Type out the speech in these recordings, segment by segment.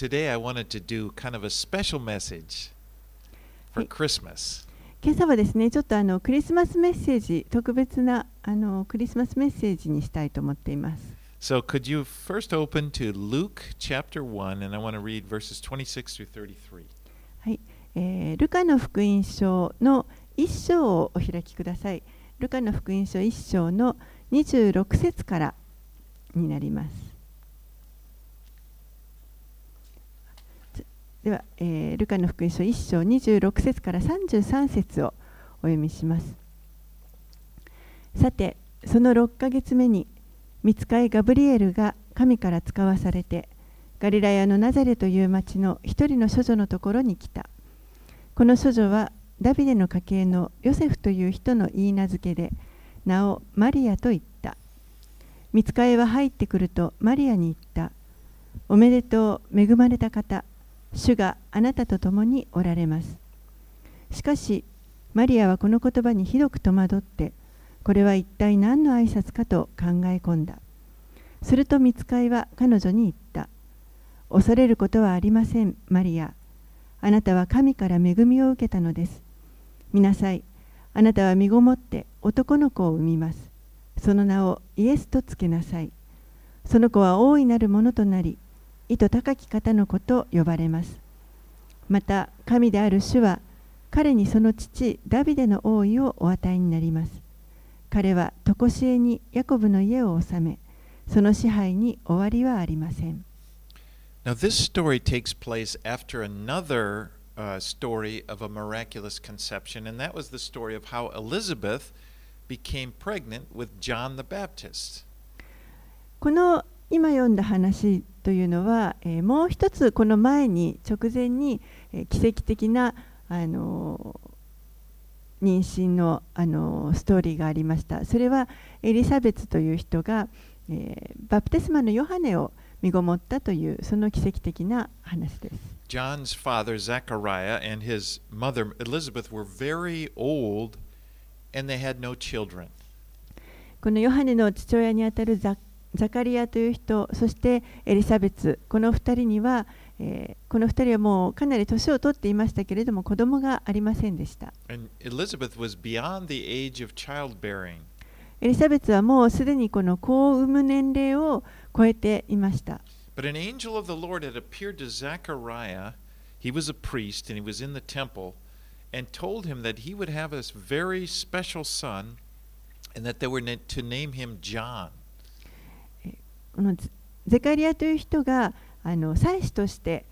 today I wanted to do kind of a special message for Christmas. 今朝はですねちょっとあのクリスマスメッセージ特別なあのクリスマスメッセージにしたいと思っています So, could you first open to Luke chapter 1, and I want to read verses 26 through 33. はい、えールカの福音書の1章をお開きくださいルカの福音書1章の26節からになりますでは、えールカの福音書1章26節から33節をお読みします。さてその6ヶ月目に見つかいガブリエルが神から使わされてガリラヤのナザレという町の一人の処女のところに来た。この処女はダビデの家系のヨセフという人の言い名付けで名をマリアと言った。見つかいは入ってくるとマリアに言った。おめでとう恵まれた方。主があなたと共におられます。しかしマリアはこの言葉にひどく戸惑ってこれは一体何の挨拶かと考え込んだ。すると見つかいは彼女に言った。恐れることはありませんマリア。あなたは神から恵みを受けたのです。見なさい。あなたは身ごもって男の子を産みます。その名をイエスとつけなさい。その子は大いなるものとなり意図高き方の子と呼ばれますまた神である主は彼にその父ダビデの王位をお与えになります彼は常しえにヤコブの家を治めその支配に終わりはありません Now, this story takes place after another uh, story of a miraculous conception, and that was the story of how Elizabeth became pregnant with John the Baptist. この今読んだ話というのは、えーもう一つこの前に直前に、えー奇跡的な、あのー妊娠の、あのーストーリーがありましたそれはエリザベツという人が、えーバプテスマのヨハネを身ごもったというその奇跡的な話です John's father, Zechariah, and his mother, Elizabeth, were very old and they had no children. このヨハネの父親にあたるザザカリアという人そしてエリザベツこの2人には、えーこの2人はもうかなり年を取っていましたけれども子供がありませんでした.エリザベツはもうすでにこの子を産む年齢を超えていました But an angel of the Lord had appeared to Zechariah. He was a priest and he was in the temple and told him that he would have a very special son and that they were to name him John. このゼカリアという人があの祭司として、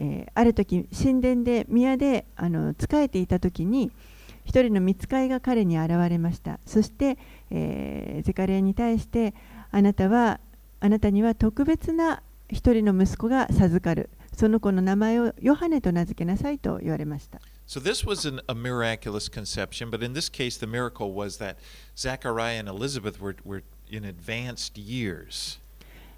えーある時神殿で宮であの仕えていた時に一人の見つかいが彼に現れました。そして、えーゼカリアに対してあなたはあなたには特別な一人の息子が授かる。その子の名前をヨハネと名付けなさいと言われました。So this was an, a miraculous conception, but in this case, the miracle was that Zechariah and Elizabeth were, were in advanced years.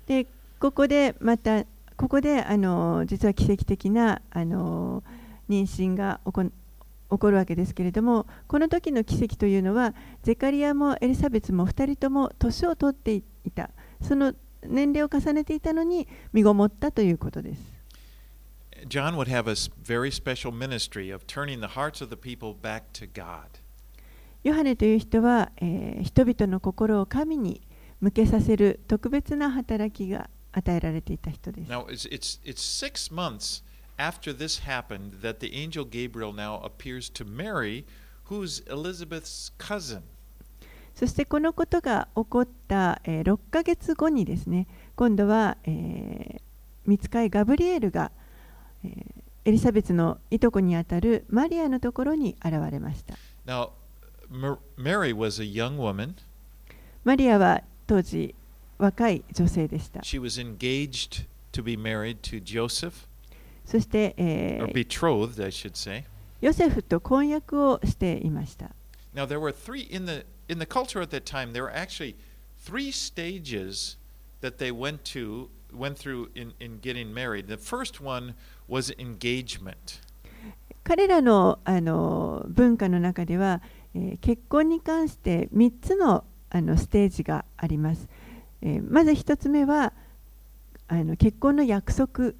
でここでまたここであの実は奇跡的なあの妊娠が起こ起こるわけですけれどもこの時の奇跡というのはゼカリアもエリザベツも2人とも年を取っていたその年齢を重ねていたのに身ごもったということです John would have a very special ministry of turning the hearts of the people back to God. ヨハネという人は、えー人々の心を神に向けさせる特別な働きが与えられていた人です Now, it's, it's, it's six months after this happened that the angel Gabriel now appears to Mary, who's Elizabeth's cousin. そしてこのことが起こった、えー6ヶ月後にですね今度は、えー、見つかいガブリエルが、えーエリザベツのいとこにあたるマリアのところに現れました Now, Mary was a young woman. マリアは当時若い女性でした She was engaged to be married to Joseph, そして、え or ー betrothed, I should say. ヨセフと婚約をしていました Now, there were three in the in the culture at that time. There were actually three stages that they went to went through in, in getting married. The first one was engagement. 彼らのあの文化の中では、 え結婚に関して3つのあのステージがあります、えまず1つ目はあの結婚の約束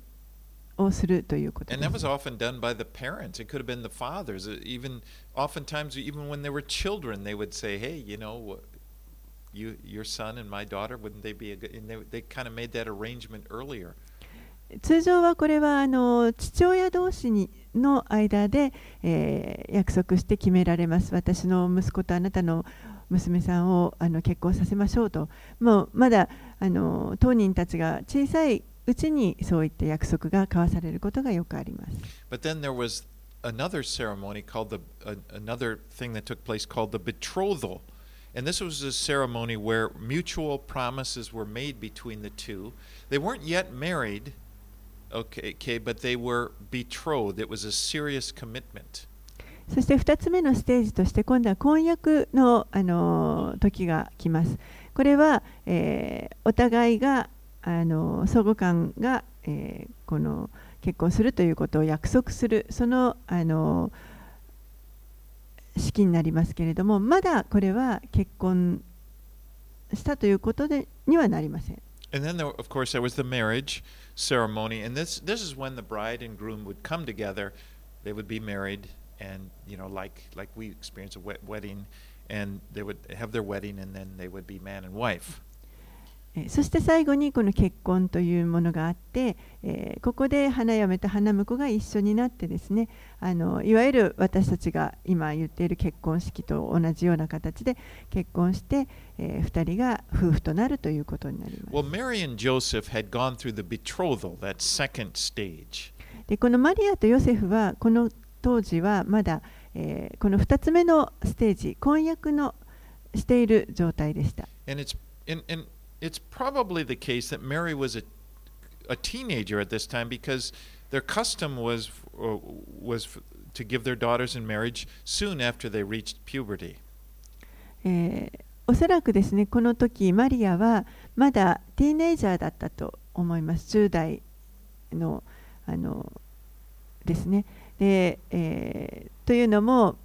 をするということ And that was。often done by the parents. It could have been the fathers. Even oftentimes, even when they were children, they would say, "Hey, you know, you, your son and my daughter, wouldn't they be a good?" And they, they kind of made that arrangement earlier. 通常はこれはあの父親同士にの間で、えー約束して決められます。私の息子とあなたの娘さんをあの結婚させましょうと。もうまだあの当人たちが小さいうちにそういった約束が交わされることがよくあります。But then there was another ceremony called the another thing that took place called the betrothal. And this was a ceremony where mutual promises were made between the two. They weren't yet married, okay, okay, but they were betrothed. It was a serious commitment. そして2つ目のステージとして今度は婚約の、あの時が来ます。これは、えーお互いが、あの相互間が、えーこの結婚するということを約束するその、あの式になりますけれどもまだこれは結婚したということでにはなりません。And then, there, of course, there was the marriage ceremony, and this this is when the bride and groom would come together. They would be married, and you know, like like we experience a wed- wedding, and they would have their wedding, and then they would be man and wife. えーそして最後にこの結婚というものがあって、えーここで花嫁と花婿が一緒になってですねあのいわゆる私たちが今言っている結婚式と同じような形で結婚して、え2人が夫婦となるということになります。Well, Mary and Joseph had gone through the betrothal, that second stage. でこのマリアとヨセフはこの当時はまだ、えーこの2つ目のステージ婚約のしている状態でした。And it's and, and it's probably the case that Mary was a, a teenager at this time because their custom was was to give their daughters in marriage soon after they reached puberty. えーおそらくですねこの時マリアはまだティーネイジャーだったと思います10代のあのですねで、えーというのも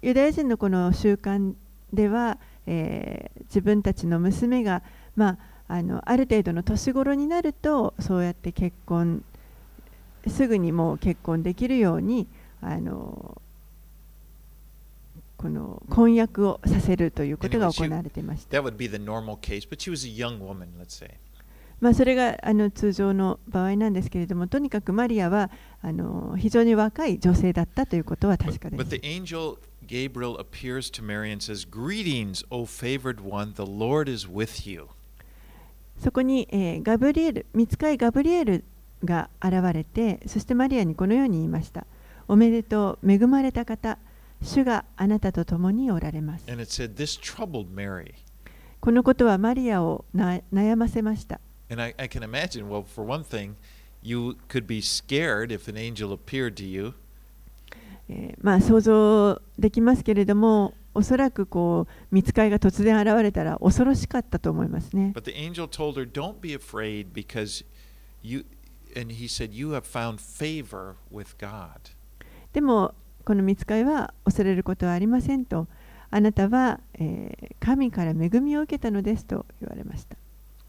ユダヤ人のこの習慣では、えー自分たちの娘が、まあ、あ,のある程度の年頃になるとそうやって結婚すぐにもう結婚できるようにあのこの婚約をさせるということが行われていました。まあそれがあの通常の場合なんですけれども、とにかくマリアはあの非常に若い女性だったということは確かです。そこに、えーガブリエル、見つかいガブリエルが現れて、そしてマリアにこのように言いました。おめでとう、恵まれた方、主があなたと共におられます。Said, "This troubled Mary." このことはマリアをな悩ませました。And I, I can imagine, well, for one thing, you could be scared if an angel appeared to you. えーまあ、想像できますけれども、おそらくこう見つかいが突然現れたら恐ろしかったと思いますね。But the angel told her, "Don't be afraid because you and he said, "You have found favor with God." でも、この見つかいは恐れることはありませんと、あなたは、えー神から恵みを受けたのですと言われました。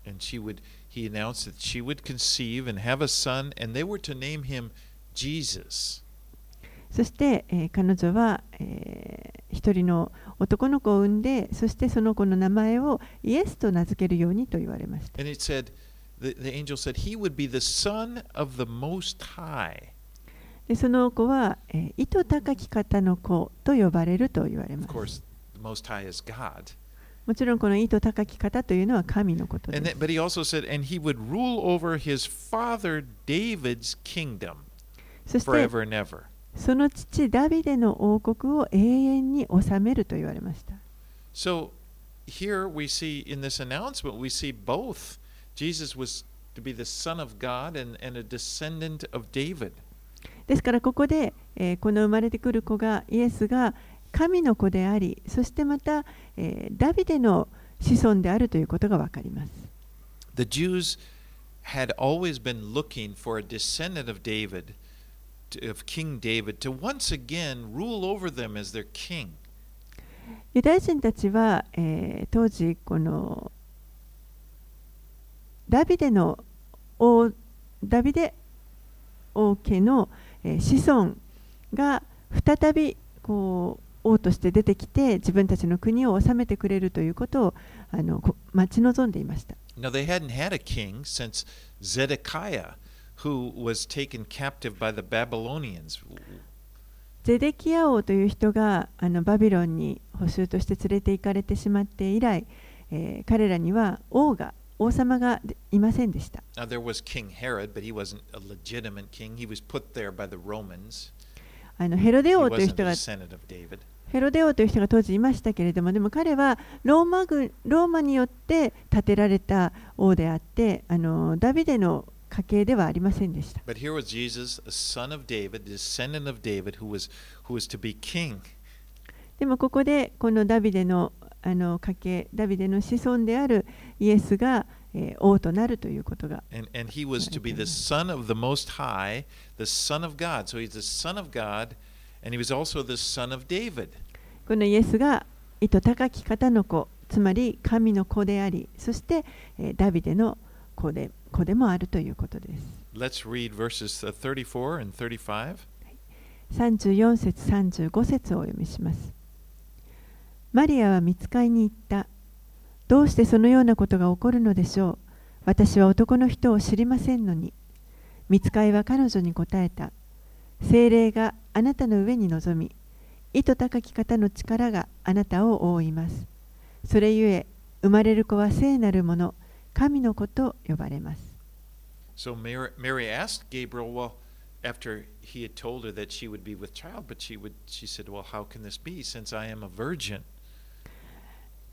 And she would he announced that she would conceive and have a son and they were to name him Jesus. そして、え、彼女は、えー、一人の男の子を産んで、そしてその子の名前をイエスと名付けるようにと言われました。Said, the, the said, その子は、えー、意図高き方の子と呼ばれると言われました。もちろんこの意図高き方というのは神のことです。And then, but he also said, and he would rule over his その父ダビデの王国を永遠に治めると言われました。So here we see in this announcement, we see both. Jesus was to be the Son of God and, and a descendant of David. ですからここで、えーこの生まれてくる子がイエスが神の子でありそしてまた、えーダビデの子孫であるということが分かります。The Jews had always been looking for a descendant of David, of King David, to once again rule over them as their king. ユダヤ人たちは、えー当時このダビデの王ダビデ王家のえー子孫が再びこう王として出てきて自分たちの国を治めてくれるということをあのこ待ち望んでいました。Now, they hadn't had a king since Zedekiah, ゼデキア王という人があのバビロンに捕囚として連れて行かれてしまって以来、えー、彼らには王が王様がいませんでした。Herod, he あのヘロデ王という人がヘロデ王という人が当時いましたけれどもでも彼はローマ軍ローマによって建てられた王であってあのダビデの家系ではありませんでした。But here was Jesus, a son of David, descendant of David, who was, who was to be king. でもここでこのダビデのあの家系ダビデの子孫であるイエスが、えー王となるということが And, and he was to be the son of the Most High, the son of God. So he's the son of God, and he was also the son of David. このイエスが意図高き方の子つまり神の子でありそして、えーダビデの子で子でもあるということです。Let's read verses uh, 34 and 35. 34節35節をお読みします。マリアは見つかいに行った。どうしてそのようなことが起こるのでしょう。私は男の人を知りませんのに。見つかいは彼女に答えた。精霊があなたの上に臨み意図高き方の力があなたを覆います。それゆえ生まれる子は聖なるもの神の子と呼ばれます So Mary, Mary asked Gabriel, well, after he had told her that she would be with child, but she would she said, Well, how can this be since I am a virgin?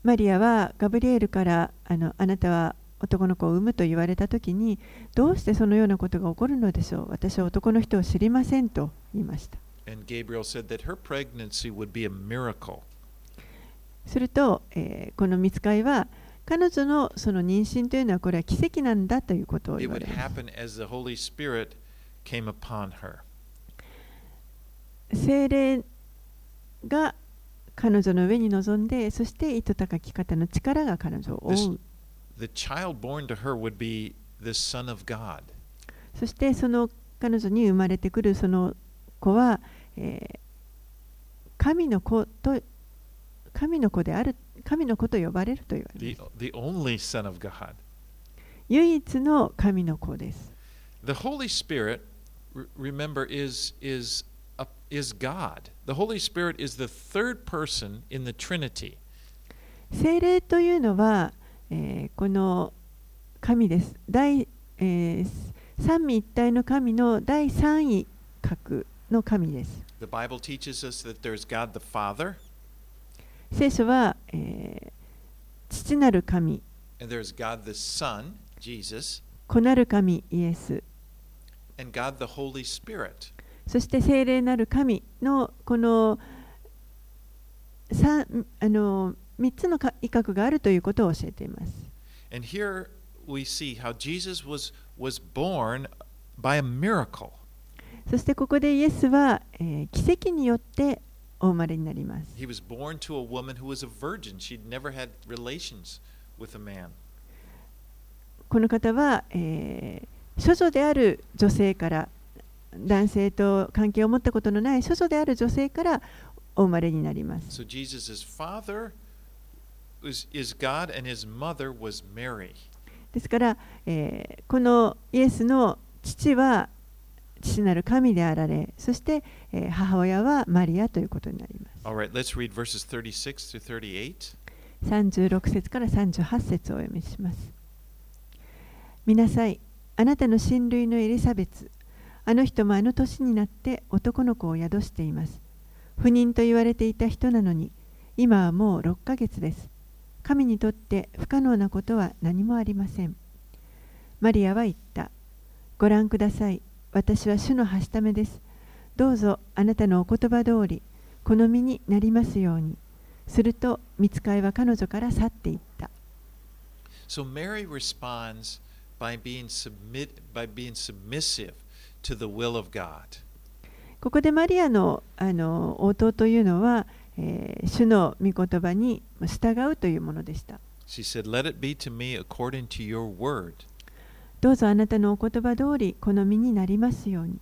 マリアはガブリエルからあのあなたは男の子を産むと言われたときにどうしてそのようなことが起こるのでしょう私は男の人を知りませんと言いました And Gabriel said that her pregnancy would be a miracle. すると、えーこの見つかいは彼女のその妊娠というのはこれは奇跡なんだということを言われます.精霊が彼女の上に臨んでそして意図高き方の力が彼女を覆 This- う.そしてその彼女に生まれてくるその子は、えー神の子と神の子である神の子と呼ばれると言われ The, ます the only Son of God. 唯一の神の子です The Holy Spirit, re- remember, is, is, a, is God. The Holy Spirit is the third person in the Trinity. 聖霊というのは、えーこの神です第、えー三位一体の神の第三位格の神です The Bible teaches us that there's God the Father, 聖書は、えー、父なる神。子なる神イエス。そして聖霊なる神のこの三あの三つの威嚇があるということを教えています。そしてここでイエスは、えー、奇跡によってお生まれになります。He was born to a woman who was a virgin. She'd never had relations with a man. この方は、えー処女である女性から男性と関係を持ったことのない処女である女性からお生まれになります。So Jesus' father is, is God, and his mother was Mary. ですから、えーこのイエスの父は父なる神であられ、そして、えー母親はマリアということになります。Right, let's read verses 36 to 38. 36節から38節をお読みします。見なさい、あなたの親類のエリザベツ、あの人もあの年になって男の子を宿しています。不妊と言われていた人なのに、今はもう6ヶ月です。神にとって不可能なことは何もありません。マリアは言った。ご覧ください。私は主のはしためです。どうぞあなたのお言葉通り、好みになりますように。すると、見つかいは彼女から去っていった。So Mary responds by being, submit, by being submissive to the will of God. ここでマリアのあの応答というのは、えー主の御言葉に従うというものでした。She said, Let it be to me according to your word. どうぞあなたのお言葉通り好みになりますように。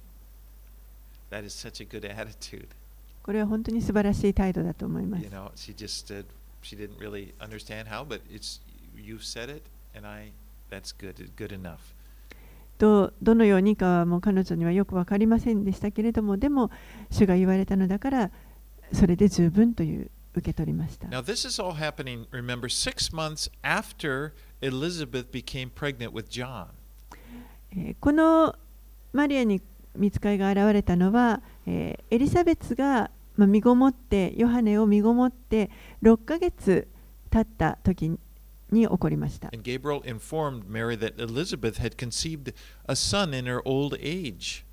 That is such a good attitude. これは本当に素晴らしい態度だと思います You。know, she just said she didn't really understand how, but it's you said it, and I. That's good. Good enough. どどのようにかはもう彼女にはよく分かりませんでしたけれども、でも主が言われたのだから、それで十分という受け取りました。Now, this is all happening, remember, six months after Elizabeth became pregnant with John. えーこのマリアに見つかいが現れたのは、えーエリザベスが、まあ、身ごもってヨハネを身ごもって6ヶ月経った時に起こりました。And Gabriel informed Mary that Elizabeth had conceived a son in her old age.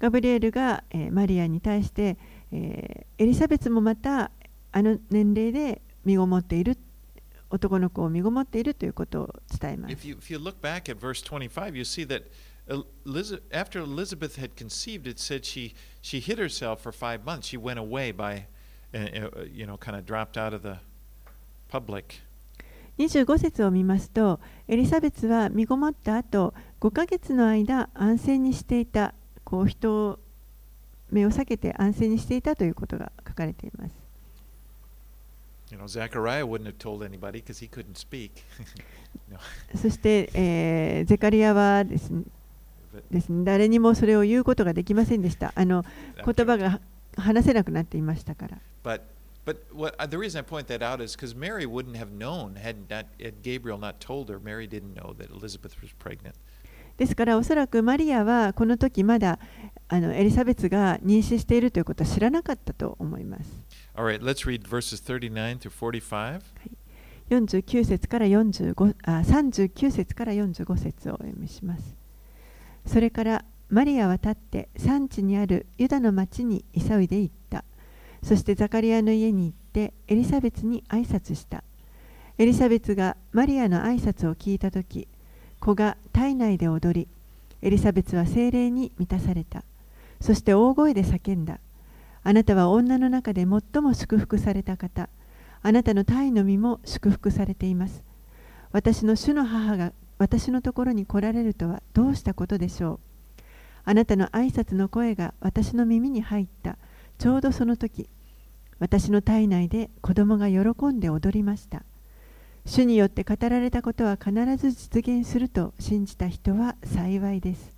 ガブリエルが、えーマリアに対して、えーエリザベスもまたあの年齢で身ごもっている男の子を身ごもっているということを伝えます If。you, if you look back at verse 25, you see that Eliza- after Elizabeth had conceived, it said she, she hid herself for five months. She went away by, uh, uh, you know, kind of dropped out of the public. 25節を見ますとエリザベスは身ごもった後5ヶ月の間安静にしていたこう人を目を避けて安静にしていたということが書かれています You know, Zechariah wouldn't have told anybody because he couldn't speak. no, You know, wouldn't have told anybody because he couldn't speak. そして、えー、ゼカリアはです、です、誰にもそれを言うことができませんでした。あの言葉が話せなくなっていましたから。ですから、おそらくマリアはこの時まだあのエリザベスが妊娠しているということは知らなかったと思います。All right, let's read verses 39 to 45. 49節から45あ39節から45節をお読みします。それからマリアは立って産地にあるユダの町に急いで行った。そしてザカリアの家に行ってエリザベスに挨拶した。エリザベスがマリアの挨拶を聞いた時子が体内で踊りエリザベスは精霊に満たされた。そして大声で叫んだ。あなたは女の中で最も祝福された方あなたの体の身も祝福されています。私の主の母が私のところに来られるとはどうしたことでしょう。あなたの挨拶の声が私の耳に入った。ちょうどその時、私の体内で子供が喜んで踊りました。主によって語られたことは必ず実現すると信じた人は幸いです。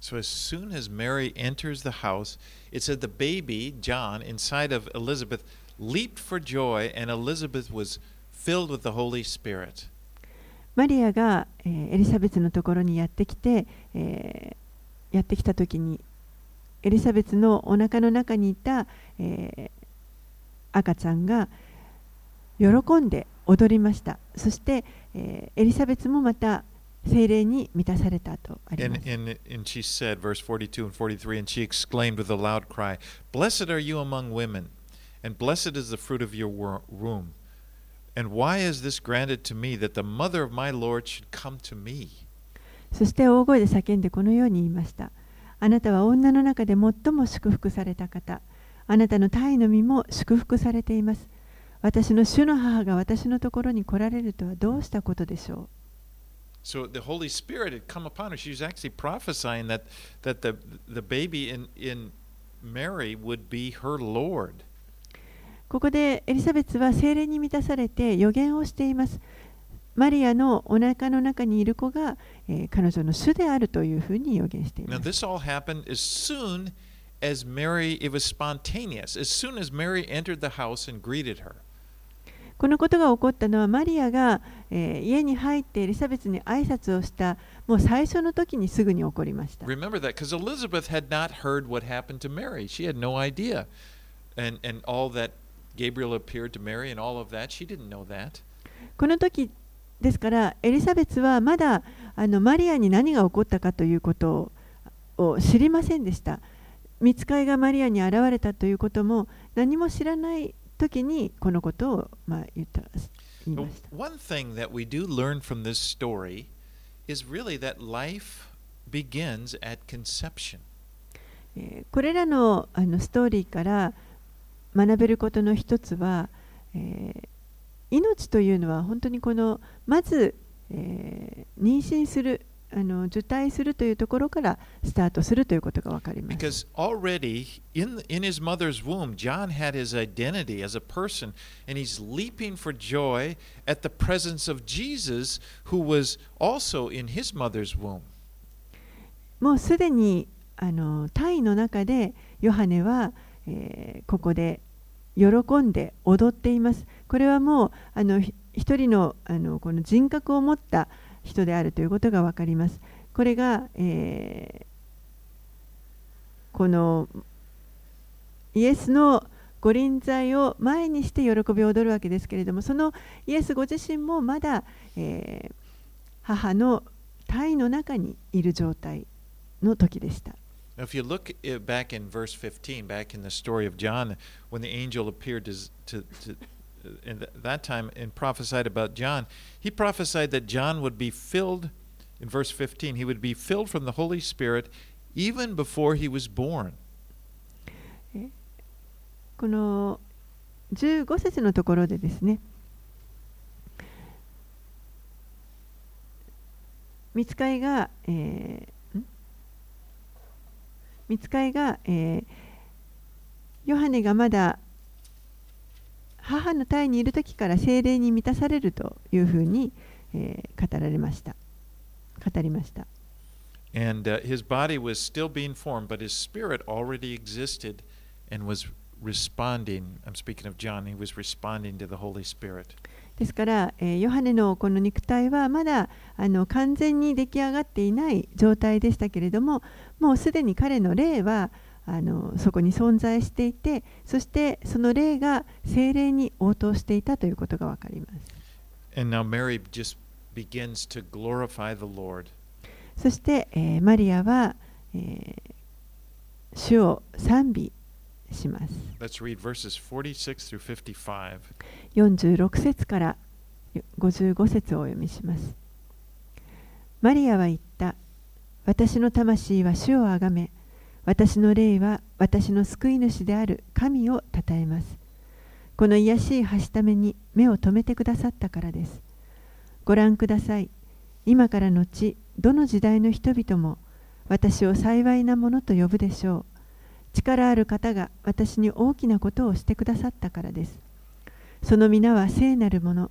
So as soon as Mary enters the house, it said the baby, John, inside of Elizabeth, leaped for joy, and Elizabeth was filled with the Holy Spirit. マリアが、えーエリザベスのところにやってきて、えーやってきた時にエリザベスのお腹の中にいた、えー赤ちゃんが喜んで踊りましたそして、えーエリザベスもまた精霊に満たされたとありま And, す and, and she said, verse 42 and 43, and she exclaimed with a loud cry, Blessed are you among women, and blessed is the fruit of your womb. And why is this granted to me that the mother of my Lord should come to me? そして大声で叫んでこのように言いましたあなたは女の中で最も祝福された方あなたの体の身も祝福されています私の主の母が私のところに来られるとはどうしたことでしょ So the Holy Spirit had come upon her. She was actually prophesying that, that the, the baby in, in Mary would be her Lord. うここでエリザベスは精霊に満たされて予言をしていますマリアのお腹の中にいる子が、えー彼女の主であるというふうに予言してい Now, ます this all happened as soon as Mary, it was spontaneous. As soon as Mary entered the house and greeted her. このことが起こったのはマリアが、えー家に入ってエリザベスに挨拶をしたもう最初の時にすぐに起こりました Remember that because Elizabeth had not heard what happened to Mary. She had no idea. And, and all that Gabriel appeared to Mary and all of that, she didn't know that. この時ですからエリザベスはまだあのマリアに何が起こったかということをを知りませんでした見つかいがマリアに現れたということも何も知らない時にこのことを、まあ、言った言い But ました one thing that we do learn from this story is really that life begins at conception. えーこれらのあのストーリーから学べることの一つは、えー命というのは本当にこのまず、えー妊娠するあの受胎するというところからスタートするということがわかります。Because already in, in his mother's womb, John had his identity as a person, and he's leaping for joy at the presence of Jesus, who was also in his mother's womb. もうすでにあの体の中でヨハネは、えーここで喜んで踊っています。これはもうあのひ一人のあのこの人格を持った人であるということが分かります。これが、えーこのイエスの御臨在を前にして喜びを踊るわけですけれどもそのイエスご自身もまだ、えー母の体の中にいる状態の時でした。Now, if you look back in verse 15, back in the story of John, when the angel appeared to, to, to in th- that time and prophesied about John, he prophesied that John would be filled, in verse 15, he would be filled from the Holy Spirit even before he was born. この15節のところでですね見つかいが、えー見つかいが、えーヨハネがまだ母の体にいる時から精霊に満たされるというふうに、えー語られました語りました And uh, his body was still being formed, but his spirit already existed and was responding. I'm speaking of John, he was responding to the Holy Spirit. ですから、えーヨハネのこの肉体はまだあの完全に出来上がっていない状態でしたけれどももうすでに彼の霊はあのそこに存在していてそしてその霊が精霊に応答していたということがわかります.そして、えーマリアは、えー主を賛美します Let's read verses 46 through 55. 46節から55節をお読みします。マリアは言った。私の魂は主をあがめ、私の霊は私の救い主である神をたたえます。この癒しいはしために目を留めてくださったからです。ご覧ください。今からのち、どの時代の人々も私を幸いなものと呼ぶでしょう。力ある方が私に大きなことをしてくださったからです。その皆は聖なるもの、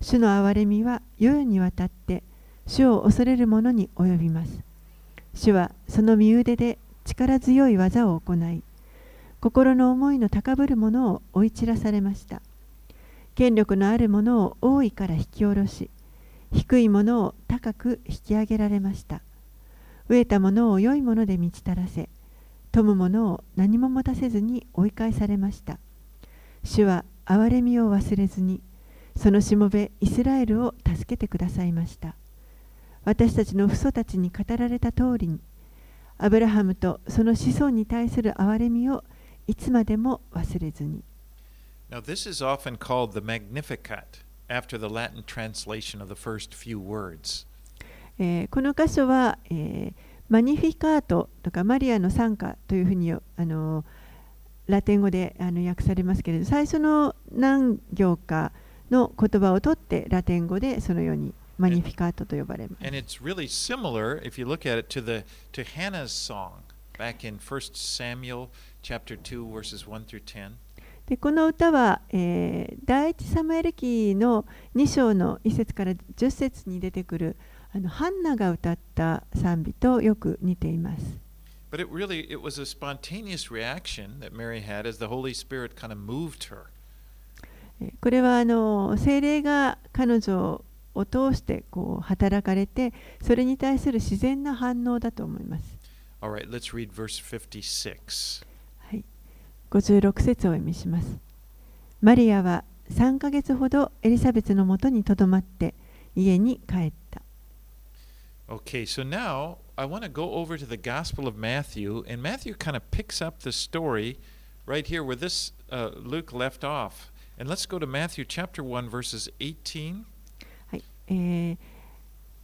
主の憐れみは世にわたって、主を恐れる者に及びます。主はその身腕で力強い技を行い、心の思いの高ぶる者を追い散らされました。権力のある者を王位から引き下ろし、低い者を高く引き上げられました。飢えた者を良いもので満ち足らせ、富む者を何も持たせずに追い返されました。主は憐れみを忘れずに、そのしもべイスラエルを助けてくださいました。私たちの父祖たちに語られた通りに、アブラハムとその子孫に対する憐れみをいつまでも忘れずに。Now, this is often called the Magnificat after the Latin translation of the first few words. えーこの箇所は、えーマニフィカートとかマリアの賛歌というふうにあのラテン語であの訳されますけれど最初の何行かの言葉を取ってラテン語でそのようにマニフィカートと呼ばれます。And it's really similar, if you look at it, to, the, to Hannah's song back in 1 Samuel chapter 2, verses 1 through 10. でこの歌は、えー第一サムエル記の2章の1節から10節に出てくるあのハンナが歌った賛美とよく似ています。But it really it was a spontaneous reaction that Mary had as the Holy Spirit kind of moved her. えーこれはあの精霊が彼女を通してこう働かれてそれに対する自然な反応だと思います。Right, let's read verse 56. はい、56節をお読みします。マリアは3ヶ月ほどエリザベスのもとにとどまって家に帰った。Okay, so now I want to go over to the Gospel of Matthew, and Matthew kind of picks up the story right here where this uh, Luke left off. And let's go to Matthew chapter 1, verses 18. えー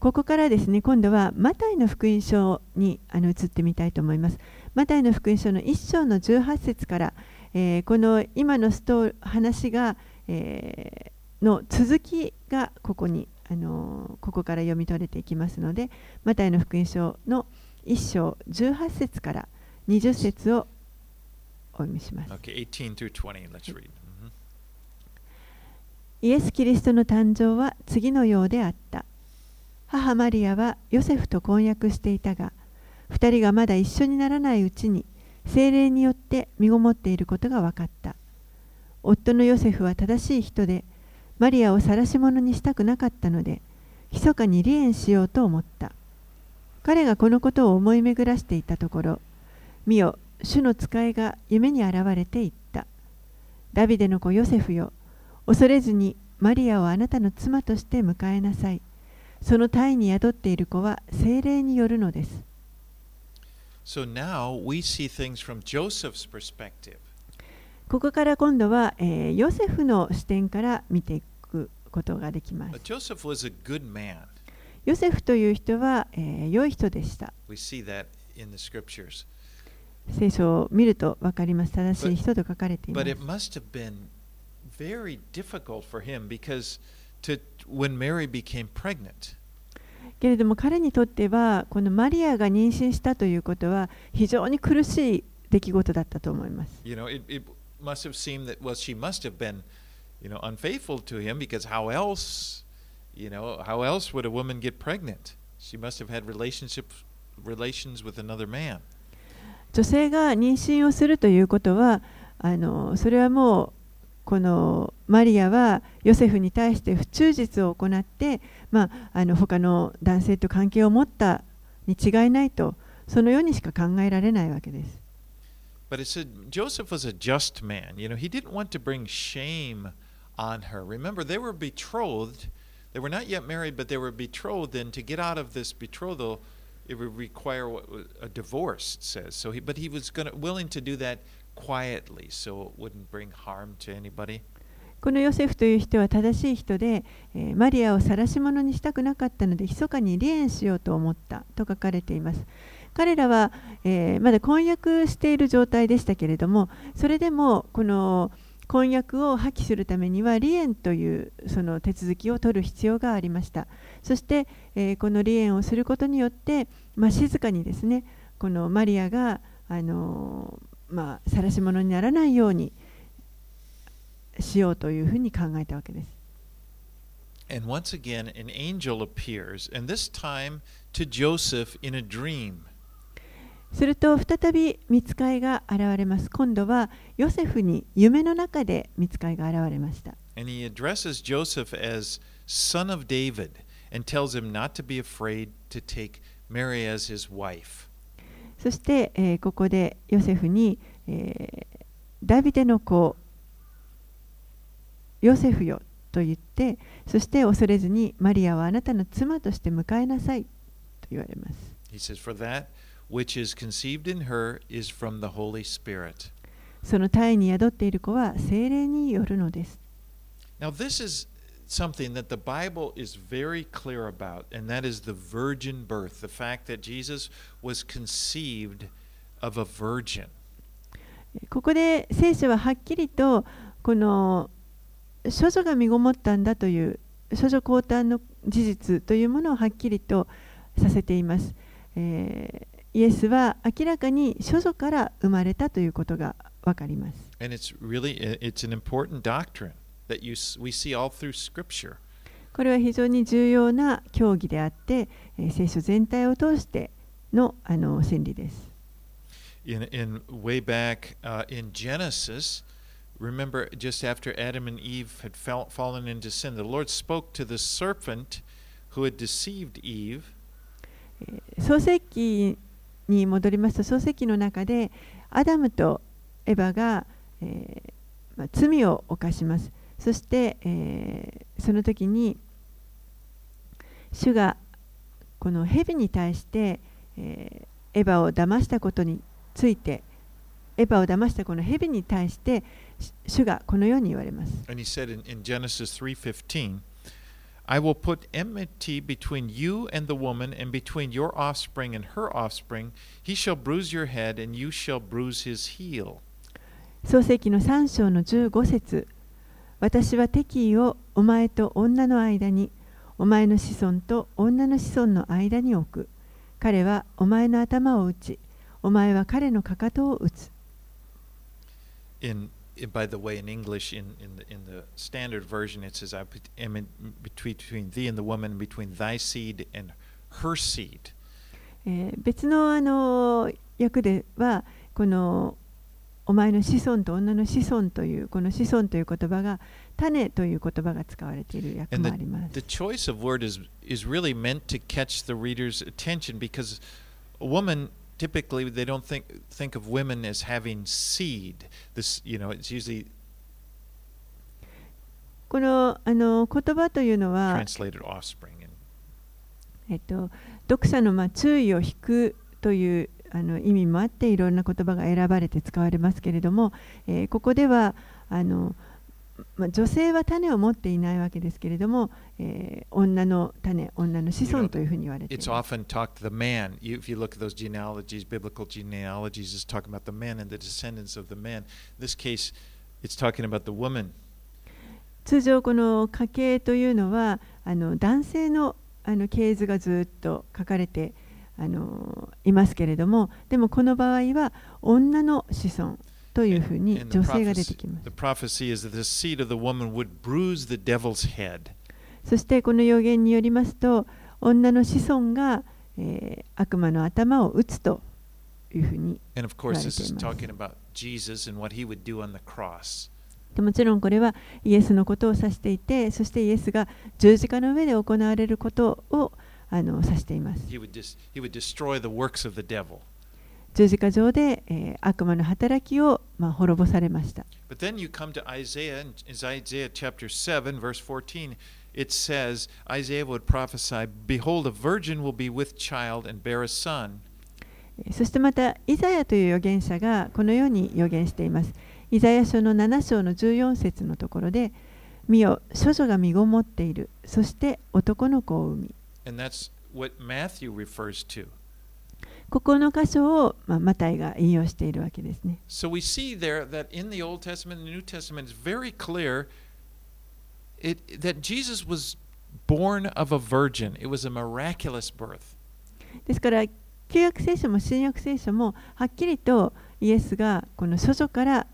ここからですね、今度はマタイの福音書にあの移ってみたいと思います。マタイの福音書の1章の18節から、えーこの今のスト話が、えーの続きがここにあのここから読み取れていきますのでマタイの福音書の1章18節から20節をお読みします。Okay, 18 through 20. Let's read. イエス・キリストの誕生は次のようであった。母マリアはヨセフと婚約していたが、二人がまだ一緒にならないうちに、精霊によって身ごもっていることが分かった。夫のヨセフは正しい人で、マリアを晒し者にしたくなかったので、密かに離縁しようと思った。彼がこのことを思い巡らしていたところ、見よ、主の使いが夢に現れて言った。ダビデの子ヨセフよ、恐れずにマリアをあなたの妻として迎えなさい。その胎に宿っている子は精霊によるのです。So now we see things from Joseph's perspective. ここから今度は、えーヨセフの視点から見ていくことができま But す。Joseph was a good man. ヨセフという人は、えー良い人でした。We see that in the scriptures. 聖書を見ると分かります。正しい人と書かれていま But す it。must have been very difficult for him because to when Mary became pregnant, けれども彼にとってはこのマリアが妊娠したということは非常に苦しい出来事だったと思います。 you know, it, it must have seemed that well, she must have been, you know, unfaithful to him because how else, you know, how else would a woman get pregnant? She must have had relationship relations with another man. 女性が妊娠をするということはあのそれはもう このマリアはヨセフに対して不忠実を行って、まあ、あの他の男性と関係を持ったに違いないとそのようにしか考えられないわけです。But it said Joseph was a just man. You know, he didn't want to bring shame on her. Remember, they were betrothed. They were not yet married, but they were betrothed. And to get out of this betrothal, it would require a divorce. It says so. He, but he was going to willing to do that quietly, so it wouldn't bring harm to anybody. このヨセフという人は正しい人で、えーマリアを晒し者にしたくなかったので密かに離縁しようと思ったと書かれています彼らは、えーまだ婚約している状態でしたけれどもそれでもこの婚約を破棄するためには離縁というその手続きを取る必要がありましたそして、えーこの離縁をすることによって、まあ、静かにですねこのマリアがあのーまあ晒し者にならないようにしようというふうに考えたわけです。And once again, an angel appears, and this time to Joseph in a dream. すると再び見つかいが現れます。今度はヨセフに夢の中で見つかいが現れました。And he addresses Joseph as son of David and tells him not to be afraid to take Mary as his wife. そして、えーここでヨセフに、えーダビデの子ヨセフよと言ってそして恐れずにマリアはあなたの妻として迎えなさいと言われます。He says, For that which is conceived in her is from the Holy Spirit. その胎に宿っている子は精霊によるのです。Now, this is something that the Bible is very clear about, and that is the virgin birth, the fact that Jesus was conceived of a virgin. ここで聖書ははっきりとこの処女が身ごもったんだという処女降誕の事実というものをはっきりとさせています。えーイエスは明らかに処女から生まれたということがわかります。And it's really it's an important doctrine that you we see all through Scripture. これは非常に重要な教義であって、えー聖書全体を通してのあの真理です。In in way back uh, in Genesis, remember just after Adam and Eve had fell, fallen into sin, the Lord spoke to the serpent who had deceived Eve. 創世記に戻りますと創世記の中でアダムとエヴァが、えーまあ、罪を犯しますそして、えーその時に主がこの蛇に対して、えーエヴァを騙したことについてエヴァを騙したこの蛇に対してし主がこのように言われます And he said in, in Genesis 3:15, I will put enmity between you and the woman, and between your offspring and her offspring. He shall bruise your head, and you shall bruise his heel. 創世記の3章の15節私は敵意をお前と女の間にお前の子孫と女の子孫の間に置く。彼はお前の頭を打ち、お前は彼のかかとを打つ。In, in- by the way, in English, in, in, the, in the standard version, it says, I put- am in between, between thee and the woman, between thy seed and her seed. えー別のあの訳ではこのお前の子孫と女の子孫というこの子孫という言葉が種という言葉が使われている訳もあります。The, この,あの言葉というのは、and... えっと、読者の、まあ、注意を引くというあの意味もあっていろんな言葉が選ばれて使われますけれども、えーここではあの、まあ、女性は種を持っていないわけですけれども、えー女の種女の子孫というふうに言われてい it's ます often talked the man. You, if you look at those genealogies, biblical genealogies, it's talking about the man and the descendants of the man. In this case, it's talking about the woman. 通常この家系というのはあの男性のあの系図がずっと書かれてあのいますけれどもでもこの場合は女の子孫というふうに女性が出てきます。そしてこの予言によりますと女の子孫が、え、悪魔の頭を打つというふうに言われています。でもちろんこれはイエスのことを指していてそしてイエスが十字架の上で行われることを指していてあのさしています。十字架上で、え、悪魔の働きを、ま、滅ぼされました。そしてまた、イザヤという預言者がこのように預言しています。イザヤ書の7章の14節のところで、見よ、少女が身ごもっている、そして男の子を産み。And that's what Matthew refers to. ここの箇所を、まあ、マタイが引用しているわけですね。So we see there that in the Old Testament and the New Testament, it's very clear it, that Jesus was born of a virgin. It was a miraculous birth. ですから旧約聖書も新約聖書もはっきりとイエスがこの処女から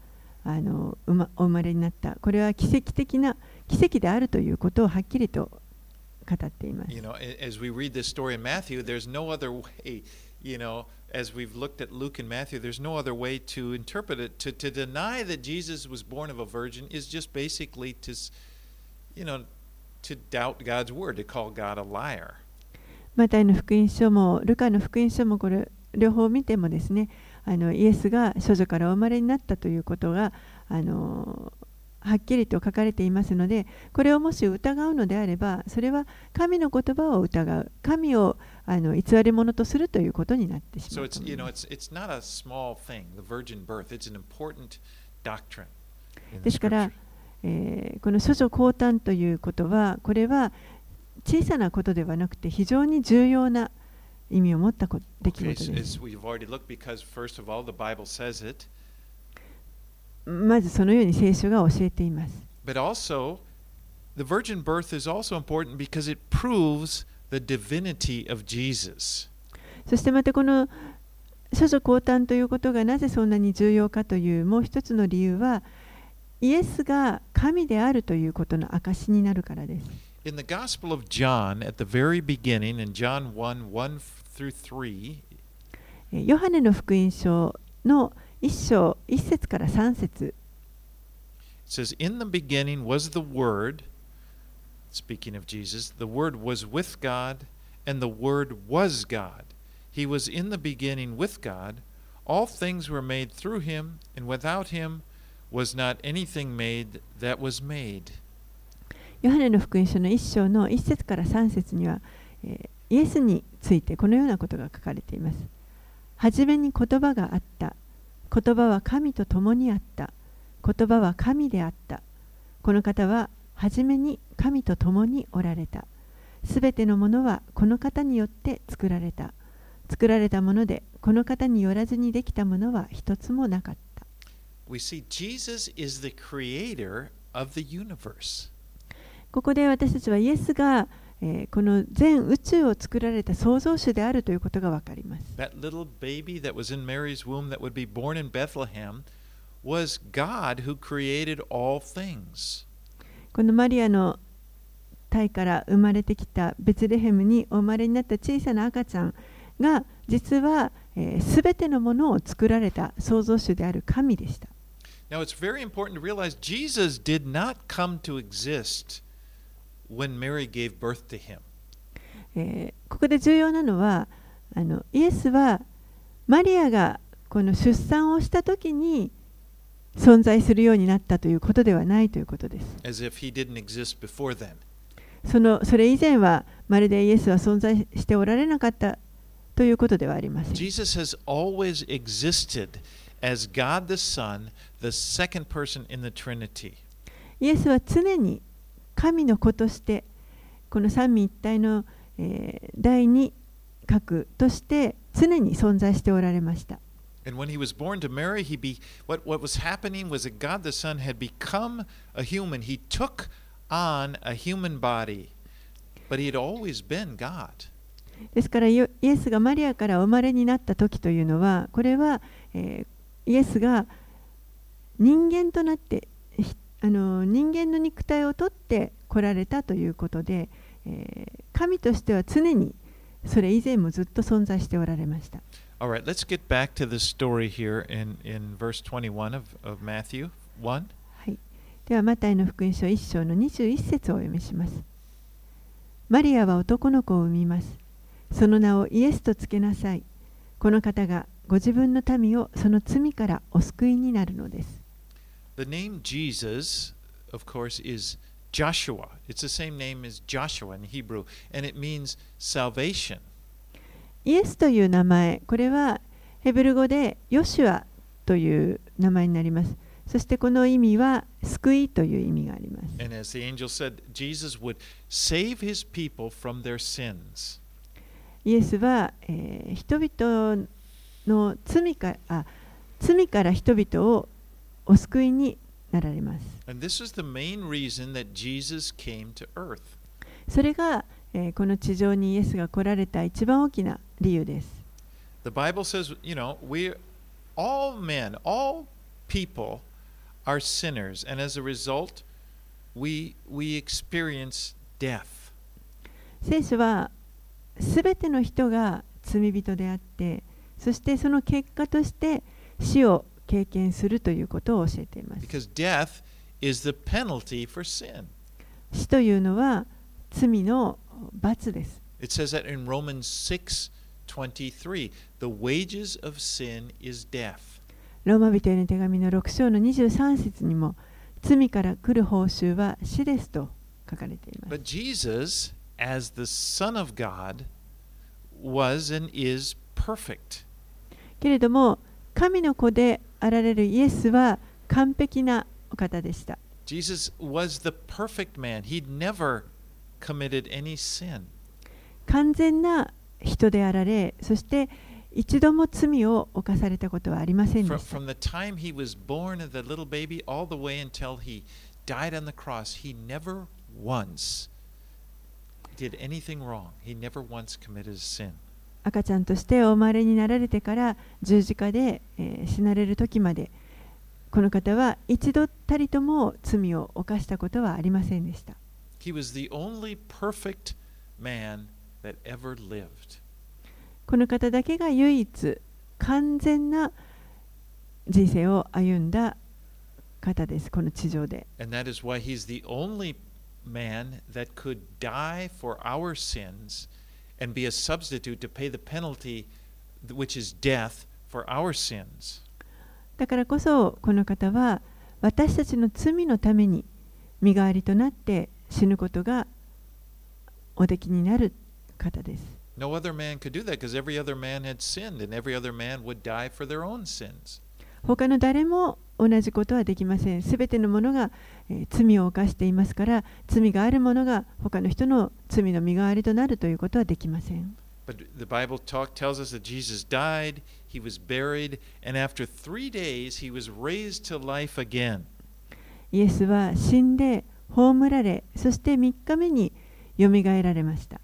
あの生まお生まれになったこれは奇跡的な奇跡であるということをはっきりと語っています。 You know, a- as we read this story in Matthew, there's no other way, you know, as we've looked at Luke and Matthew, there's no other way to interpret it. To, to deny that Jesus was born of a virgin is just basically to, s- you know, to doubt God's word, to call God a liar. マタイの福音書もルカの福音書もこれ両方見てもですねあのイエスが処女からお生まれになったということがあの はっきりと書かれていますのでこれをもし疑うのであればそれは神の言葉を疑う神をあの偽り者とするということになってし So まう。と it's 思い you know ます it's it's not a small thing, the virgin birth. It's an important doctrine in the ですからえーこの処女降誕ということはこれは小さなことではなくて非常に重要な意味を持ったこ出来 Okay, 事 so です。it's, まずそのように聖書が教えています。でそしてまたこの諸女降誕ということがなぜそんなに重要かというもう一つの理由は、イエスが神であるということの証しになるからです。1章1節から3節 it says, In the beginning was the Word, speaking of Jesus, the Word was with God, and the Word was God. He was in the beginning with God. All things were made through him, and without him was not anything made that was made. ヨハネの福音書の1章の1節から3節には、えーイエスについてこのようなことが書かれています。はじめに言葉があった。言葉は神と共にあった。言葉は神であった。この方ははじめに神と共におられた。すべてのものはこの方によって作られた。作られたものでこの方によらずにできたものは一つもなかった。We see Jesus is the creator of the universe. ここで私たちはイエスが、えーこの全宇宙を作られた創造主であるということがわかります。That little baby that was in Mary's womb that would be born in Bethlehem was God who created all things. このマリアの体から生まれてきたベツレヘムにお生まれになった小さな赤ちゃんが実はすべ、全てのものを作られた創造主である神でした。Now, it's very important to realize Jesus did not come to exist when Mary gave birth to him. えーここで重要なのはあのイエスはマリアがこの出産をした時に存在するようになったということではないということです。そのそれ以前はまるでイエスは存在しておられなかったということではありません。Jesus has always existed as God the Son, the second person in the Trinity. イエスは常に神の子としてこの三位一体の、え、第二核として常に存在しておられました。ですからイエスがマリアから生まれになった時というのはこれは、え、イエスが人間となってあの人間の肉体をとって来られたということで、えー神としては常にそれ以前もずっと存在しておられました。Right, let's get back to the story here in, in verse 21 of, of Matthew 1. はい、ではマタイの福音書1章の21節をお読みします。マリアは男の子を産みます。その名をイエスとつけなさい。この方がご自分の民をその罪からお救いになるのです。The name Jesus, of course, is Joshua. It's the same name as Joshua in Hebrew, and it means salvation. イエスという名前、これはヘブル語でヨシュアという名前になります。そしてこの意味は救いという意味があります。And as the angel said, Jesus would save his people from their sins. イエスは、えー人々の罪からあ罪から人々をお救いになられます。それが、えーこの地上にイエスが来られた一番大きな理由です。The Bible says, you know, we all men, all people are sinners, and as a result, we we experience death. 聖書はすべての人が罪人であってそしてその結果として死を経験するということを教えています Because death is the penalty for sin. 死というのは罪の罰です It says that in Romans 6:23, the wages of sin is death. ローマ人への手紙の6章の23節にも罪から来る報酬は死ですと書かれています But Jesus, as the Son of God, was and is perfect. けれども神の子であられるイエスは完璧なお方でした Jesus was the perfect man. He'd never committed any sin. 完全な人であられそして一度も罪を犯されたことはありませんでした from the time he was born a little baby all the way until he died on the cross, he never once did anything wrong. He never once committed a sin. 赤ちゃんとしてお生まれになられてから十字架で、えー死なれる時までこの方は一度たりとも罪を犯したことはありませんでした He was the only perfect man that ever lived. この方だけが唯一完全な人生を歩んだ方ですこの地上で And that is why he's the only man that could die for our sins and be a substitute to pay the penalty, which is death, for our sins. だからこそこの方は私たちの罪のために身代わりとなって死ぬことがおできになる方です No other man could do that because every other man had sinned and every other man would die for their own sins. 他の誰も同じことはできません。すべてのものが、えー罪を犯していますから、罪があるものが他の人の罪の身代わりとなるということはできません。But the Bible talk tells us that Jesus died, he was buried, and after three days he was raised to life again. イエスは死んで、葬られ、そして3日目によみがえられました。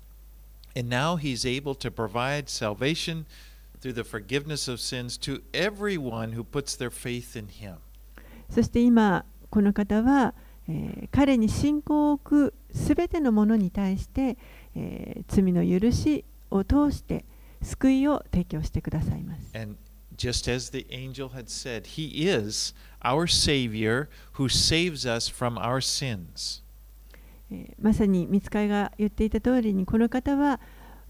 And now he's able to provide salvation through the forgiveness of sins to everyone who puts their faith in him. そして今この方は、えー彼に信仰を置くすべてのものに対して、えー罪の許しを通して救いを提供してくださいます。And just as the angel had said, he is our Savior who saves us from our sins. えーまさに見つかいが言っていた通りにこの方は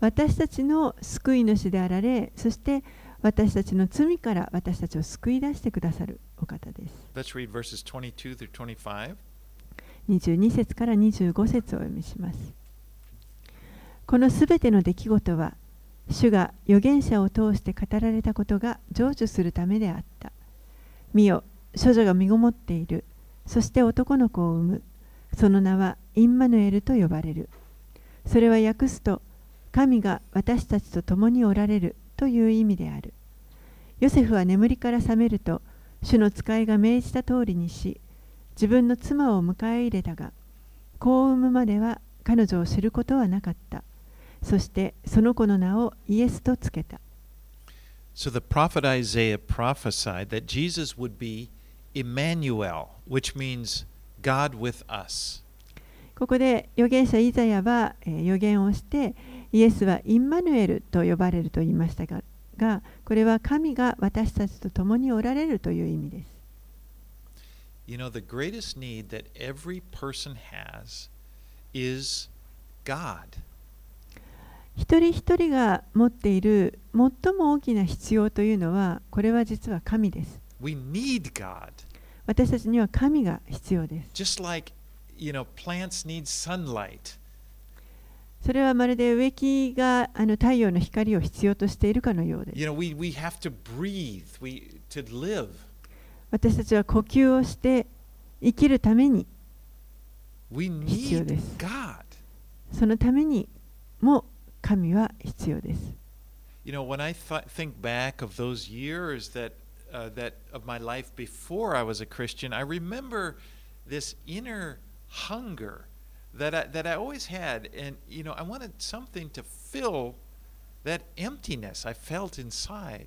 私たちの救い主であられそして私たちの罪から私たちを救い出してくださるお方です。Let's read verses 22 through 25. 22節から25節をお読みします。このすべての出来事は、主が預言者を通して語られたことが成就するためであった。見よ、処女が身ごもっている。そして男の子を産む。その名はインマヌエルと呼ばれる。それは訳すと、神が私たちと共におられるという意味である。ヨセフは眠りから覚めると、主の使いが命じた通りにし、自分の妻を迎え入れたが子を産むまでは彼女を知ることはなかったそしてその子の名をイエスとつけた So the prophet Isaiah prophesied that Jesus would be Emmanuel, which means God with us. ここで預言者イザヤは、えー預言をしてイエスはインマヌエルと呼ばれると言いましたががこれは神が私たちと共におられるという意味です You know, the greatest need that every person has is God. 一人一人が持っている最も大きな必要というのはこれは実は神です We need God. 私たちには神が必要です Just like, you know, plants need sunlight. それはまるで植木があの太陽の光を必要としているかのようです。You know, we, we have to breathe we, to live. 私たちは呼吸をして生きるために、必要です。そのためにも神は必要です。You know, when I th- think back of those years that uh, that of my life before I was a Christian, I remember this inner hunger that I, that I always had, and you know, I wanted something to fill that emptiness I felt inside.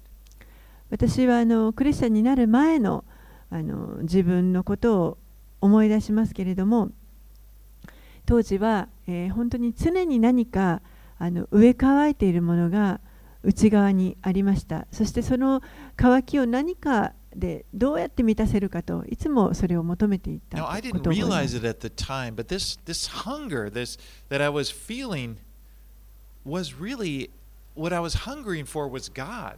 私はあのクリスチャンになる前のあの自分のことを思い出しますけれども当時は、えー本当に常に何かあの植え乾いているものが内側にありましたそしてその乾きを何かでどうやって満たせるかといつもそれを求めていた I こ didn't とを思いま realize す it at the time, but this this hunger, this that I was feeling, was really what I was hungering for was God.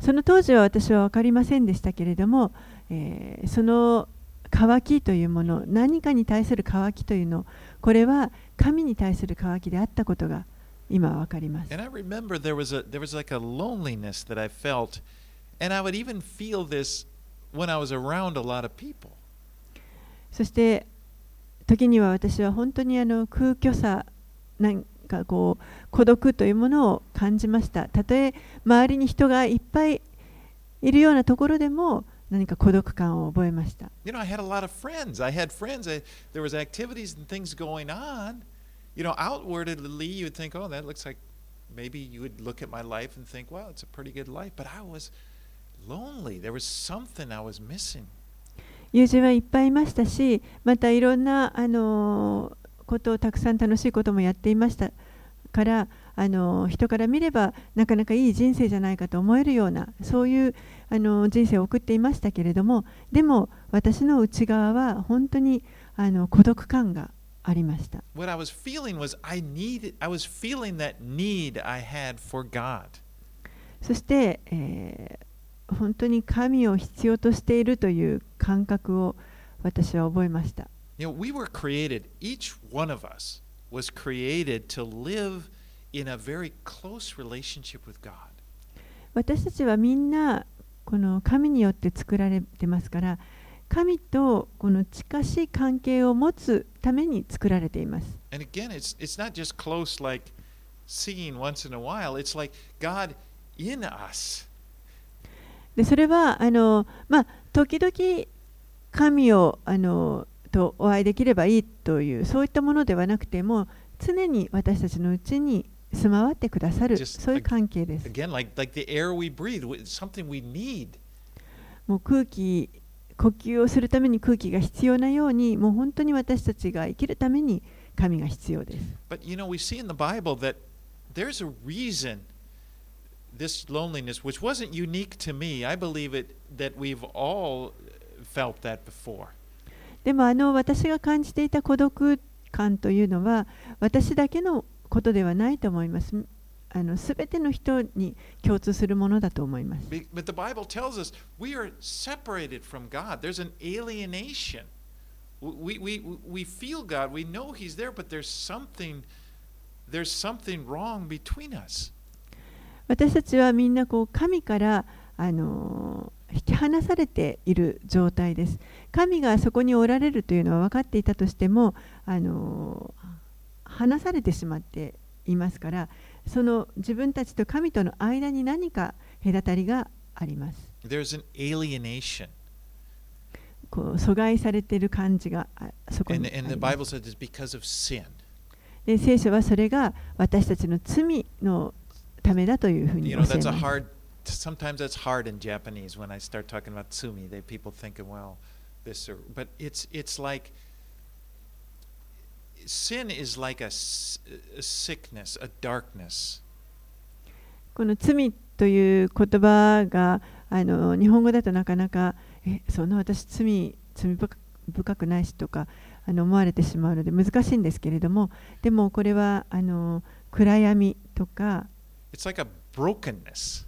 その当時は私は分かりませんでしたけれども、えーその渇きというもの何かに対する渇きというのこれは神に対する渇きであったことが今分かります And I remember there was a there was like a loneliness that I felt, and I would even feel this when I was around a lot of people. そして時には私は本当にあの空虚さなんかこう孤独というものを感じましたたとえ周りに人がいっぱいいるようなところでも何か孤独感を覚えました You know, I had a lot of friends. I had friends. I, there was activities and things going on. You know, outwardly you would think, oh, that looks like maybe you would look at my life and think, wow, it's a pretty good life. But I was lonely. There was something I was missing. 友人はいっぱいいましたしまたいろんな、あのことをたくさん楽しいこともやっていましたから、あの人から見ればなかなかいい人生じゃないかと思えるようなそういう、あの人生を送っていましたけれどもでも私の内側は本当にあの孤独感がありました What I was feeling was I needed, I was feeling that need I had for God. そして、えー本当に神を必要としているという感覚を私は覚えました。私たちはみんなこの神によって作られてますから神とこの近しい関係を持つために作られています。から神と近しい関係を持つために作られています。でそれはあの、まあ、時々神をあのとお会いできればいいというそういったものではなくても常に私たちのうちに住まわってくださるそういう関係です Again, like, like breathe. もう空気呼吸をするために空気が必要なようにもう本当に私たちが生きるために神が必要です But you know, we see in the Bible that there's a reason this loneliness, which wasn't unique to me, I believe it that we've all felt that before. でもあの私が感じていた孤独感というのは私だけのことではないと思います。あの全ての人に共通するものだと思います。 Be- But the Bible tells us we are separated from God. There's an alienation. We, we, we, we feel God, we know He's there, but there's something there's something wrong between us. 私たちはみんなこう神からあの引き離されている状態です。神がそこにおられるというのは分かっていたとしてもあの離されてしまっていますからその自分たちと神との間に何か隔たりがあります。There's an alienation. こう阻害されている感じがあそこにあります聖書はそれが私たちの罪のためだというふうに You 教 know, えます。hard, sometimes that's hard in Japanese when I start talking about tsumi. They people thinking, well, this or, but it's, it's like, sin is like a, a sickness, a darkness. この罪という言葉があの日本語だとなかなかえそんな私罪罪深くないしとかあの思われてしまうので難しいんですけれどもでもこれはあの暗闇とか It's like a brokenness.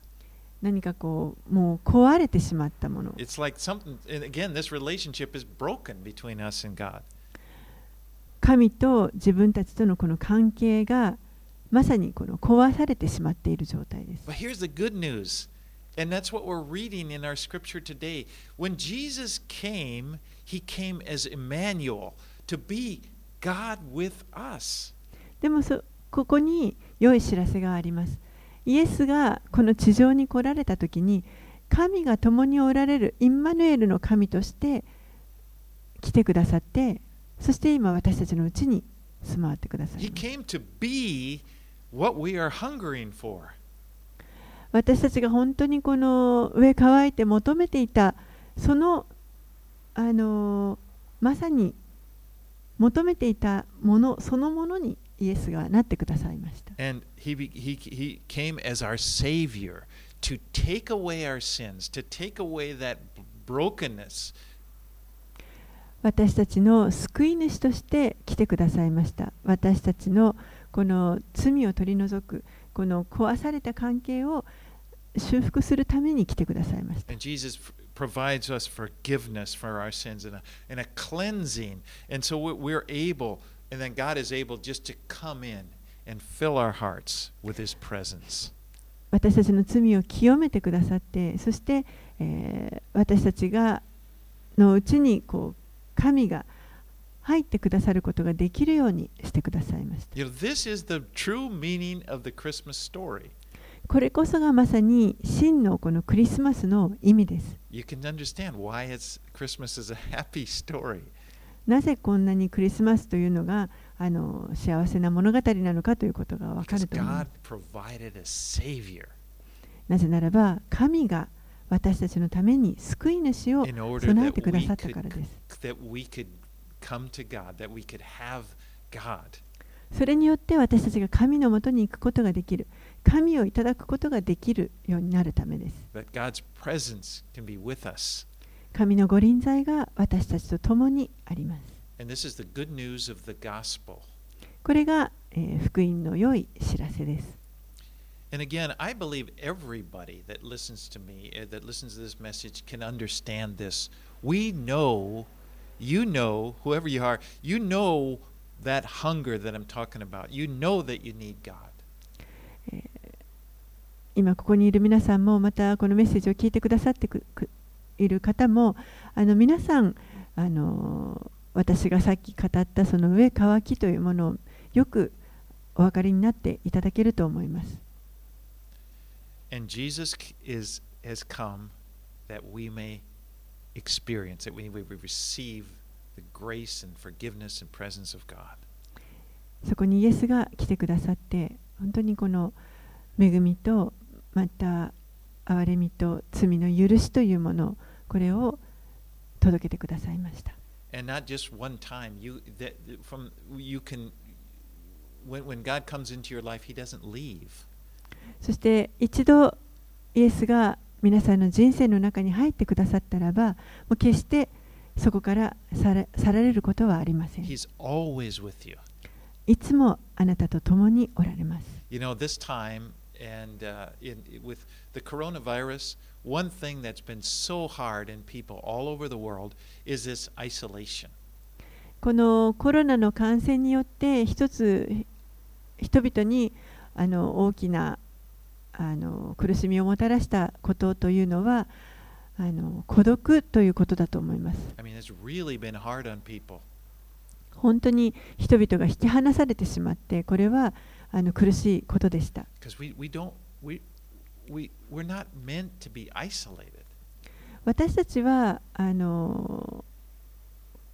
何かこうもう壊れてしまったもの It's like something, and again, this relationship is broken between us and God. 神と自分たちとのこの関係がまさにこの壊されてしまっている状態です。 But here's the good news, and that's what we're reading in our scripture today. When Jesus came, he came as Emmanuel to be God with us. でもそここに良い知らせがあります。 イエスがこの地上に来られた時に神が共におられるインマヌエルの神として来てくださってそして今私たちのうちに住まわってください.私たちが本当にこの上乾いて求めていたそのあのまさに求めていたものそのものにイエスがなってくださいました And he, be, he, he came as our Savior to take away our sins, to take away that brokenness. 私たちの救い主として来てくださいました私たちのこの罪を取り除くこの壊された関係を修復するために来てくださいました And Jesus provides us forgiveness for our sins and a, and a cleansing. And so we- we're able, and then God is able just to come in and fill our hearts with His presence. 私たちの罪を清めてくださってそして、えー私たちがのうちにこう神が入ってくださることができるようにしてくださいました You know, this is the true meaning of the Christmas story. これこそがまさに真のこのクリスマスの意味です You can understand why it's Christmas is a happy story. なぜこんなにクリスマスというのがあの幸せな物語なのかということがわかると思いますなぜならば神が私たちのために救い主を備えてくださったからです.それによって私たちが神のもとに行くことができる。神をいただくことができるようになるためです神のご臨在が私たちと共にあります.これが、えー福音の良い知らせです And again, I believe everybody that listens to me, uh, that listens to this message, can understand this. We know, you know, whoever you are, you know that hunger that I'm talking about. You know that you need God. 今ここにいる皆さんもまたこのメッセージを聞いてくださってくくいる方もあの皆さんあの私がさっき語ったその上乾きというものをよくお分かりになっていただけると思います。And Jesus is, has come that we may experience, that we may receive the grace and forgiveness and presence of God. そこにイエスが来てくださって本当にこの恵みとまた憐れみと罪の許しというものこれを届けてくださいました。そして一度イエスが皆さんの人生の中に入ってくださったらば、もう決してそこから去ら,去れることはありません。いつもあなたと共におられます。このコロナの感染によって一つ人々に大きな苦しみをもたらしたことというのは孤独ということだと思います。本当に人々が引き離されてしまってこれは苦しいことでした。私たちはあの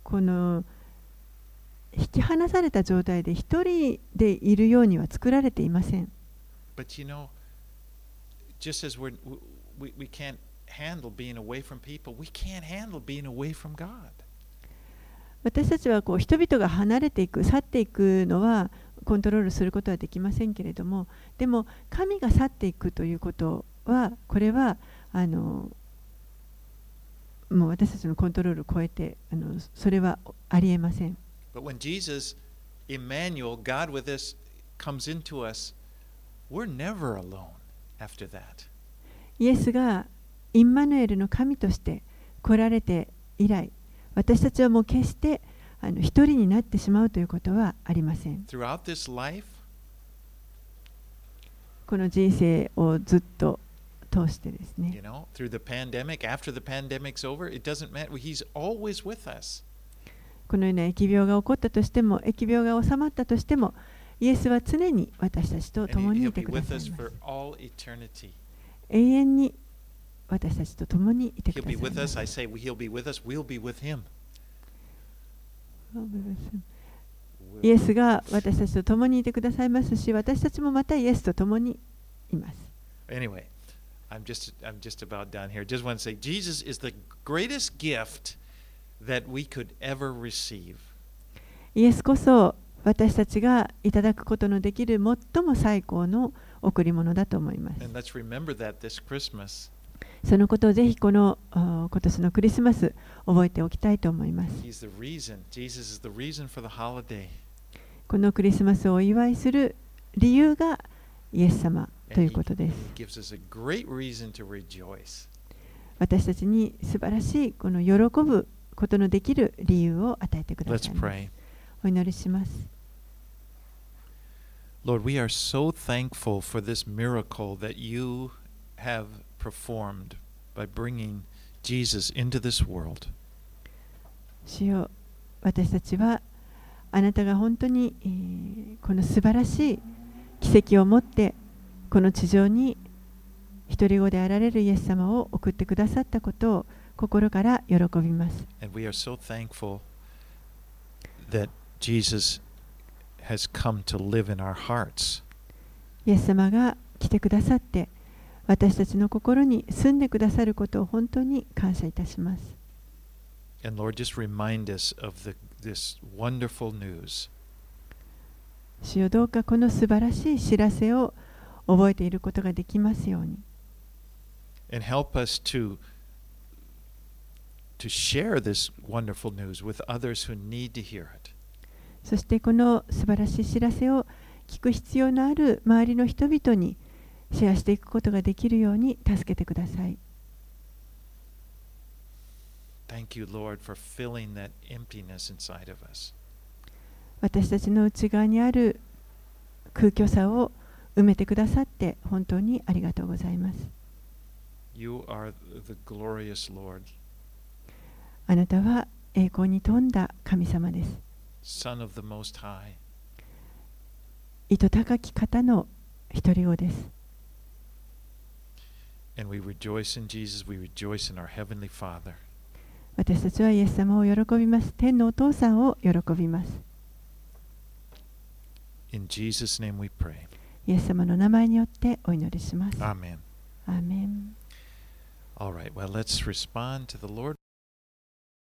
この引き離された状態で一人でいるようには作られていません。私たちはこう人々が離れていく、去っていくのは、コントロールすることはできませんけれどもでも神が去っていくということはこれはあのもう私たちのコントロールを超えてあのそれはありえません But when Jesus, Emmanuel, God with us, comes into us, we're never alone after that. イエスがインマヌエルの神として来られて以来私たちはもう決してあの一人になってしまうということはありません。この人生をずっと通してですね。このような疫病が起こったとしても、疫病が収まったとしても、イエスは常に私たちと共にいてくれさいます。永遠に私たちと共にいてくれさい。He'll イエスが私たちと共にいてくださいますし、私たちもまたイエスと共にいます。Anyway, I'm just I'm just about done here. Just want to say Jesus is the greatest gift that we could ever receive. イエスこそ私たちがいただくことのできる最も最高の贈り物だと思います。And let's remember that this Christmas. そのことをぜひこの今年のクリスマス覚えておきたいと思います。このクリスマスをお祝いする理由がイエス様ということです。私たちに素晴らしいこの喜ぶことのできる理由を与えてください。お祈りします。主よ私たちはあなたが本当に、この素晴らしい奇跡を持ってこの地上に一り子であられるイエス様を送ってくださったことを心から喜びます。So、イエス様が来てくださって私たちの心に住んでくださることを本当に感謝いたします。Lord, この素晴らしい知らせを覚えていることができますように。そしてこの素晴らしい知らせを聞く必要のある周りの人々にシェアしていくことができるように助けてください。Thank you, Lord, for filling that emptiness inside of us. 私たちの内側にある空虚さを埋めてくださって本当にありがとうございます。You are the glorious Lord, あなたは栄光に富んだ神様です。Son of the Most High. 意図高き方の一人子です。And we rejoice in Jesus. We rejoice in our Heavenly Father. 私たちはイエス様を喜びます。天のお父さんを喜びます。 In Jesus' name we pray. イエス様の名前によってお祈りします。 Amen. アーメン All right, well, let's respond to the Lord.